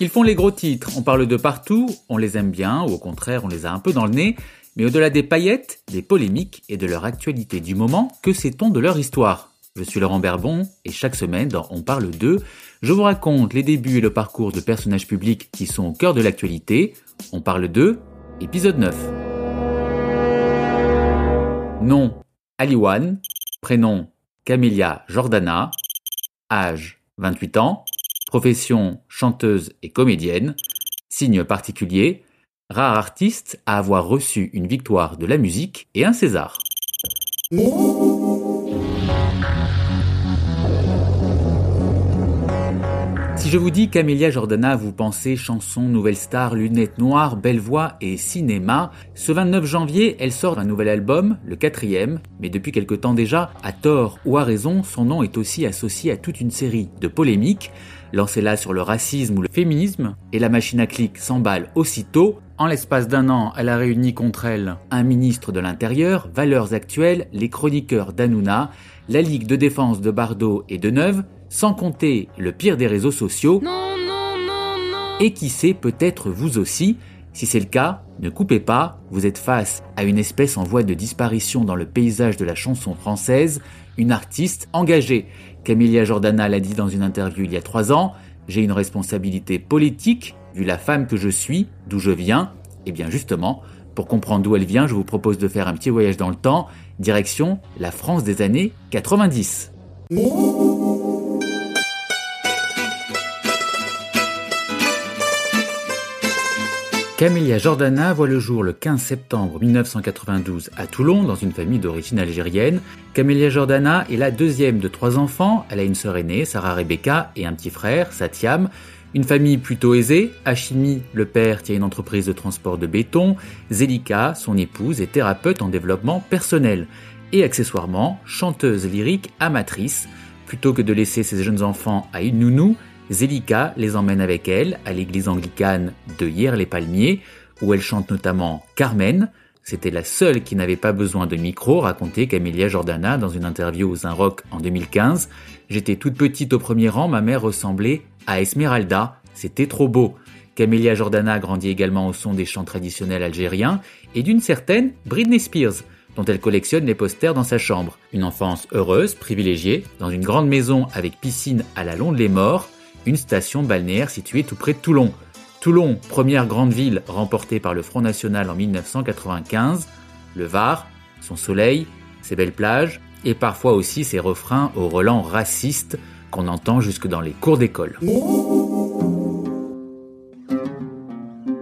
Ils font les gros titres, on parle de partout, on les aime bien, ou au contraire on les a un peu dans le nez, mais au-delà des paillettes, des polémiques et de leur actualité du moment, que sait-on de leur histoire? Je suis Laurent Berbon, et chaque semaine dans On parle d'eux, je vous raconte les débuts et le parcours de personnages publics qui sont au cœur de l'actualité. On parle d'eux, épisode 9. Nom Aliwan, prénom Camélia Jordana, âge 28 ans, profession chanteuse et comédienne, signe particulier, rare artiste à avoir reçu une victoire de la musique et un César. Je vous dis Camélia Jordana, vous pensez chanson, nouvelle star, lunettes noires, belle voix et cinéma. Ce 29 janvier, elle sort un nouvel album, le quatrième, mais depuis quelque temps déjà, à tort ou à raison, son nom est aussi associé à toute une série de polémiques, lancées là sur le racisme ou le féminisme, et la machine à clic s'emballe aussitôt. En l'espace d'un an, elle a réuni contre elle un ministre de l'Intérieur, Valeurs Actuelles, les chroniqueurs d'Anouna, la Ligue de défense de Bardot et de Neuve, sans compter le pire des réseaux sociaux. Et qui sait, peut-être vous aussi. Si c'est le cas, ne coupez pas, vous êtes face à une espèce en voie de disparition dans le paysage de la chanson française, une artiste engagée. Camélia Jordana l'a dit dans une interview il y a trois ans, j'ai une responsabilité politique, vu la femme que je suis, d'où je viens. Et bien justement, pour comprendre d'où elle vient, je vous propose de faire un petit voyage dans le temps, direction la France des années 90. Camélia Jordana voit le jour le 15 septembre 1992 à Toulon dans une famille d'origine algérienne. Camélia Jordana est la deuxième de trois enfants. Elle a une sœur aînée, Sarah Rebecca, et un petit frère, Satiam. Une famille plutôt aisée. Hachimi, le père, tient une entreprise de transport de béton. Zelika, son épouse, est thérapeute en développement personnel. Et accessoirement, chanteuse lyrique amatrice. Plutôt que de laisser ses jeunes enfants à une nounou, Zelika les emmène avec elle à l'église anglicane de Hier-les-Palmiers, où elle chante notamment Carmen. C'était la seule qui n'avait pas besoin de micro, racontait Camélia Jordana dans une interview aux Un Rock en 2015. J'étais toute petite au premier rang, ma mère ressemblait à Esmeralda, c'était trop beau. Camélia Jordana grandit également au son des chants traditionnels algériens et d'une certaine Britney Spears, dont elle collectionne les posters dans sa chambre. Une enfance heureuse, privilégiée, dans une grande maison avec piscine à la Londe les Morts, une station balnéaire située tout près de Toulon. Toulon, première grande ville remportée par le Front National en 1995, le Var, son soleil, ses belles plages, et parfois aussi ses refrains au relents racistes qu'on entend jusque dans les cours d'école.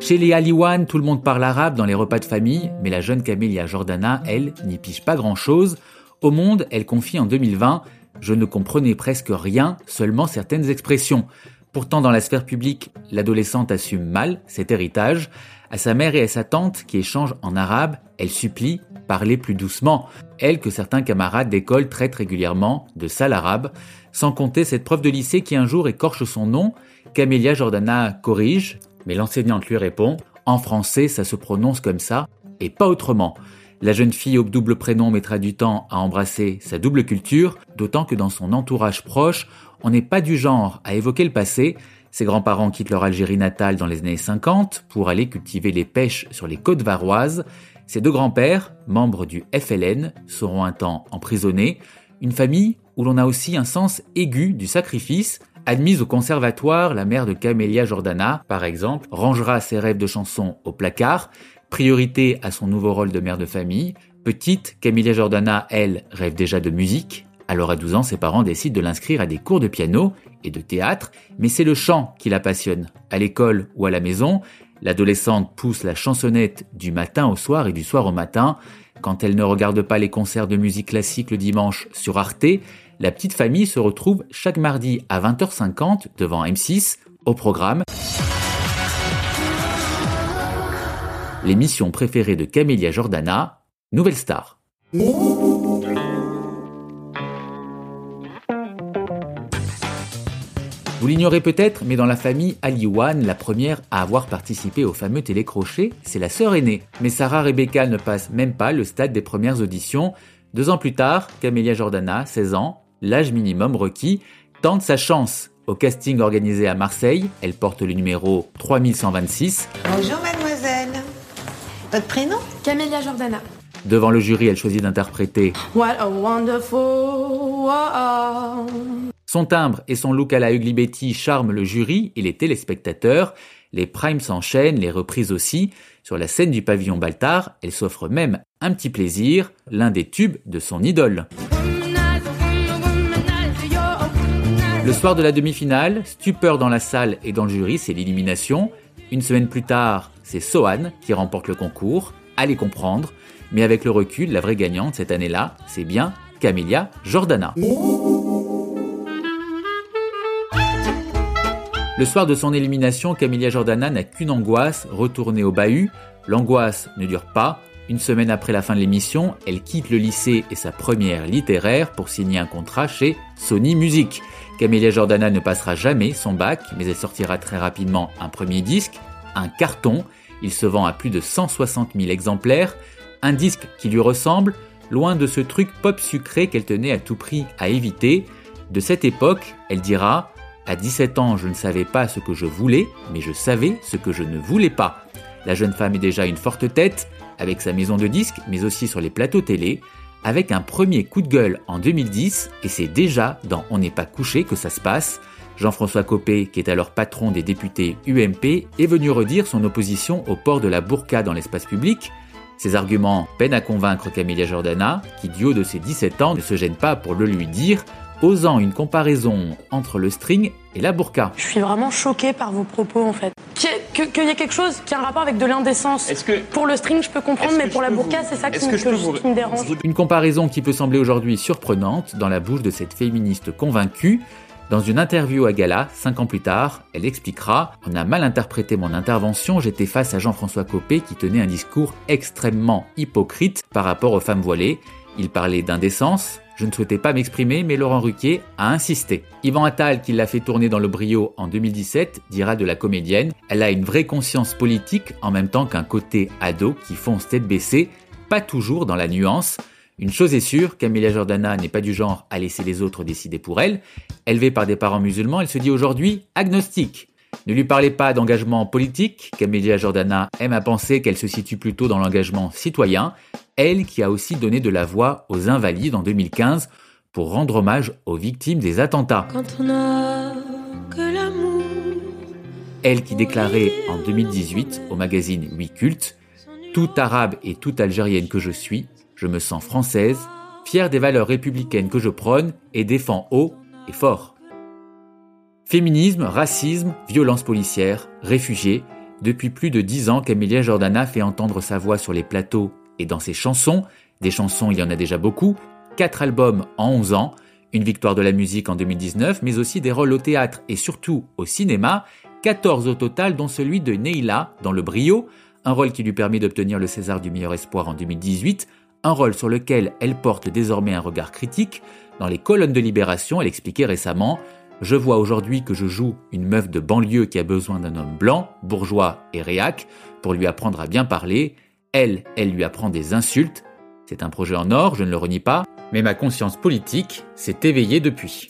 Chez les Aliwan, tout le monde parle arabe dans les repas de famille, mais la jeune Camélia Jordana, elle, n'y pige pas grand-chose. Au Monde, elle confie en 2020 je ne comprenais presque rien, seulement certaines expressions. Pourtant, dans la sphère publique, l'adolescente assume mal cet héritage. À sa mère et à sa tante, qui échangent en arabe, elle supplie parler plus doucement. Elle que certains camarades d'école traitent régulièrement de sale arabe. Sans compter cette prof de lycée qui un jour écorche son nom. Camélia Jordana corrige, mais l'enseignante lui répond En français, ça se prononce comme ça, et pas autrement. La jeune fille au double prénom mettra du temps à embrasser sa double culture, d'autant que dans son entourage proche, on n'est pas du genre à évoquer le passé. Ses grands-parents quittent leur Algérie natale dans les années 50 pour aller cultiver les pêches sur les côtes varoises. Ses deux grands-pères, membres du FLN, seront un temps emprisonnés. Une famille où l'on a aussi un sens aigu du sacrifice. Admise au conservatoire, la mère de Camélia Jordana, par exemple, rangera ses rêves de chansons au placard Priorité à son nouveau rôle de mère de famille. Petite, Camilla Jordana, elle, rêve déjà de musique. Alors à 12 ans, ses parents décident de l'inscrire à des cours de piano et de théâtre, mais c'est le chant qui la passionne. À l'école ou à la maison, l'adolescente pousse la chansonnette du matin au soir et du soir au matin. Quand elle ne regarde pas les concerts de musique classique le dimanche sur Arte, la petite famille se retrouve chaque mardi à 20h50 devant M6 au programme l'émission préférée de Camélia Jordana, Nouvelle Star. Vous l'ignorez peut-être, mais dans la famille Aliwan, la première à avoir participé au fameux télécrochet, c'est la sœur aînée. Mais Sarah Rebecca ne passe même pas le stade des premières auditions. Deux ans plus tard, Camélia Jordana, 16 ans, l'âge minimum requis, tente sa chance Au casting organisé à Marseille, elle porte le numéro 3126. Bonjour. Votre prénom Camélia Jordana. Devant le jury, elle choisit d'interpréter What a wonderful world. Son timbre et son look à la Ugly Betty charment le jury et les téléspectateurs. Les primes s'enchaînent, les reprises aussi. Sur la scène du pavillon Baltard, elle s'offre même un petit plaisir, l'un des tubes de son idole. Le soir de la demi-finale, stupeur dans la salle et dans le jury, c'est l'élimination. Une semaine plus tard, c'est Sohan qui remporte le concours. Allez comprendre. Mais avec le recul, la vraie gagnante cette année-là, c'est bien Camélia Jordana. Le soir de son élimination, Camélia Jordana n'a qu'une angoisse, retourner au bahut. L'angoisse ne dure pas. Une semaine après la fin de l'émission, elle quitte le lycée et sa première littéraire pour signer un contrat chez Sony Music. Camélia Jordana ne passera jamais son bac, mais elle sortira très rapidement un premier disque, un carton. Il se vend à plus de 160 000 exemplaires. Un disque qui lui ressemble, loin de ce truc pop sucré qu'elle tenait à tout prix à éviter. De cette époque, elle dira À 17 ans, je ne savais pas ce que je voulais, mais je savais ce que je ne voulais pas. La jeune femme est déjà une forte tête, avec sa maison de disques, mais aussi sur les plateaux télé, avec un premier coup de gueule en 2010, et c'est déjà dans On n'est pas couché que ça se passe. Jean-François Copé, qui est alors patron des députés UMP, est venu redire son opposition au port de la burqa dans l'espace public. Ses arguments peinent à convaincre Camélia Jordana, qui du haut de ses 17 ans ne se gêne pas pour le lui dire, osant une comparaison entre le string et la burqa. Je suis vraiment choquée par vos propos en fait. Qu'il y, ait- qu'il y ait quelque chose qui a un rapport avec de l'indécence. Que- Pour le string, je peux comprendre, mais pour la burqa, vous- c'est ça qui, me- que je peux que- vous- qui me dérange. Une comparaison qui peut sembler aujourd'hui surprenante dans la bouche de cette féministe convaincue. Dans une interview à Gala, cinq ans plus tard, elle expliquera On a mal interprété mon intervention, j'étais face à Jean-François Copé qui tenait un discours extrêmement hypocrite par rapport aux femmes voilées. Il parlait d'indécence, je ne souhaitais pas m'exprimer, mais Laurent Ruquier a insisté. Yvan Attal, qui l'a fait tourner dans le brio en 2017, dira de la comédienne Elle a une vraie conscience politique en même temps qu'un côté ado qui fonce tête baissée, pas toujours dans la nuance. Une chose est sûre, Camilla Jordana n'est pas du genre à laisser les autres décider pour elle. Élevée par des parents musulmans, elle se dit aujourd'hui agnostique. Ne lui parlez pas d'engagement politique, Camélia Jordana aime à penser qu'elle se situe plutôt dans l'engagement citoyen, elle qui a aussi donné de la voix aux invalides en 2015 pour rendre hommage aux victimes des attentats. Quand on a que l'amour. Elle qui déclarait en 2018 au magazine Oui Culte Tout arabe et toute algérienne que je suis, je me sens française, fière des valeurs républicaines que je prône et défends haut et fort. Féminisme, racisme, violence policière, réfugiés, depuis plus de dix ans, Camélia Jordana fait entendre sa voix sur les plateaux et dans ses chansons. Des chansons, il y en a déjà beaucoup. Quatre albums en 11 ans, une victoire de la musique en 2019, mais aussi des rôles au théâtre et surtout au cinéma. 14 au total, dont celui de Neila dans Le Brio, un rôle qui lui permet d'obtenir le César du meilleur espoir en 2018, un rôle sur lequel elle porte désormais un regard critique. Dans les colonnes de Libération, elle expliquait récemment Je vois aujourd'hui que je joue une meuf de banlieue qui a besoin d'un homme blanc, bourgeois et réac pour lui apprendre à bien parler. Elle, elle lui apprend des insultes. C'est un projet en or, je ne le renie pas, mais ma conscience politique s'est éveillée depuis.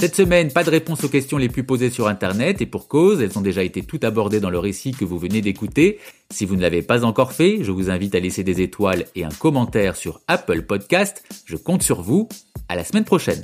Cette semaine, pas de réponse aux questions les plus posées sur Internet et pour cause, elles ont déjà été toutes abordées dans le récit que vous venez d'écouter. Si vous ne l'avez pas encore fait, je vous invite à laisser des étoiles et un commentaire sur Apple Podcast. Je compte sur vous. À la semaine prochaine.